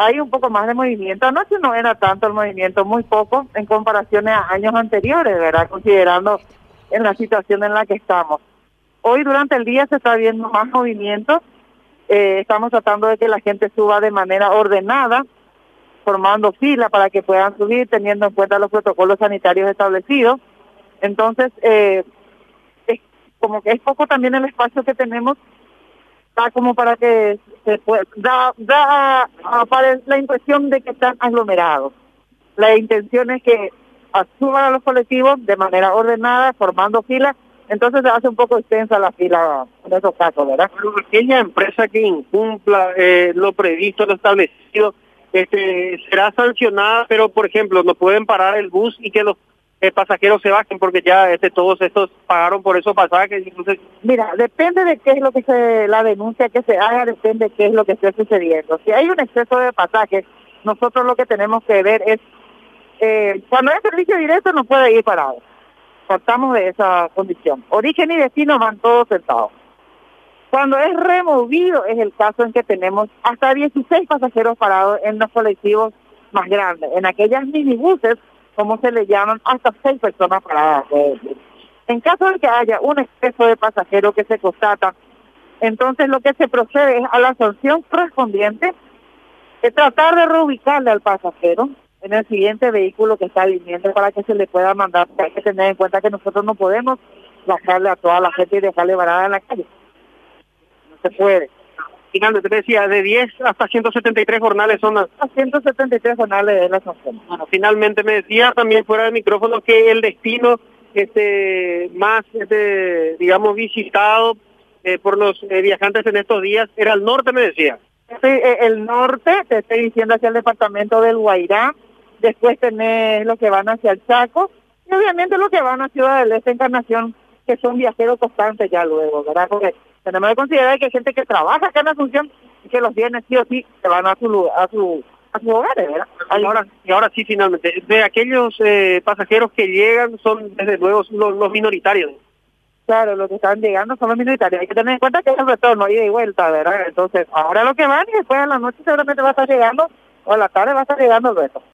hay un poco más de movimiento. Anoche no era tanto el movimiento, muy poco en comparación a años anteriores, ¿verdad? Considerando en la situación en la que estamos. Hoy durante el día se está viendo más movimiento. Eh, estamos tratando de que la gente suba de manera ordenada, formando fila para que puedan subir, teniendo en cuenta los protocolos sanitarios establecidos. Entonces, eh, es como que es poco también el espacio que tenemos da como para que se pueda, da, da la impresión de que están aglomerados. La intención es que suban a los colectivos de manera ordenada, formando filas, entonces se hace un poco extensa la fila en esos casos, ¿verdad? Aquella empresa que incumpla eh, lo previsto, lo establecido, este, será sancionada, pero por ejemplo, no pueden parar el bus y que los eh, pasajeros se bajen porque ya este todos estos pagaron por esos pasajes. Entonces... Mira, depende de qué es lo que se, la denuncia que se haga, depende de qué es lo que esté sucediendo. Si hay un exceso de pasajes, nosotros lo que tenemos que ver es, eh, cuando es servicio directo no puede ir parado. Cortamos de esa condición. Origen y destino van todos sentados. Cuando es removido es el caso en que tenemos hasta 16 pasajeros parados en los colectivos más grandes. En aquellas minibuses, como se le llaman, hasta 6 personas paradas. En caso de que haya un exceso de pasajeros que se constata, entonces lo que se procede es a la sanción correspondiente de tratar de reubicarle al pasajero en el siguiente vehículo que está viniendo para que se le pueda mandar. Hay que tener en cuenta que nosotros no podemos bajarle a toda la gente y dejarle varada en la calle se puede. Finalmente te decía, de 10 hasta 173 jornales son las... A 173 jornales de la Bueno, finalmente me decía también fuera del micrófono que el destino este más, este, digamos, visitado eh, por los eh, viajantes en estos días era el norte, me decía. Sí, eh, el norte, te estoy diciendo hacia el departamento del Guairá, después tenés los que van hacia el Chaco, y obviamente los que van a Ciudad del Este Encarnación, que son viajeros constantes ya luego, ¿verdad? Porque tenemos que considerar que hay gente que trabaja acá en la Asunción y que los viernes sí o sí se van a su a su a sus hogares, ¿verdad? Ahora, y ahora sí, finalmente, de aquellos eh, pasajeros que llegan son desde luego los, minoritarios. Claro, los que están llegando son los minoritarios. Hay que tener en cuenta que es el retorno, ida y vuelta, ¿verdad? Entonces, ahora lo que van y después a la noche seguramente va a estar llegando, o a la tarde va a estar llegando el resto.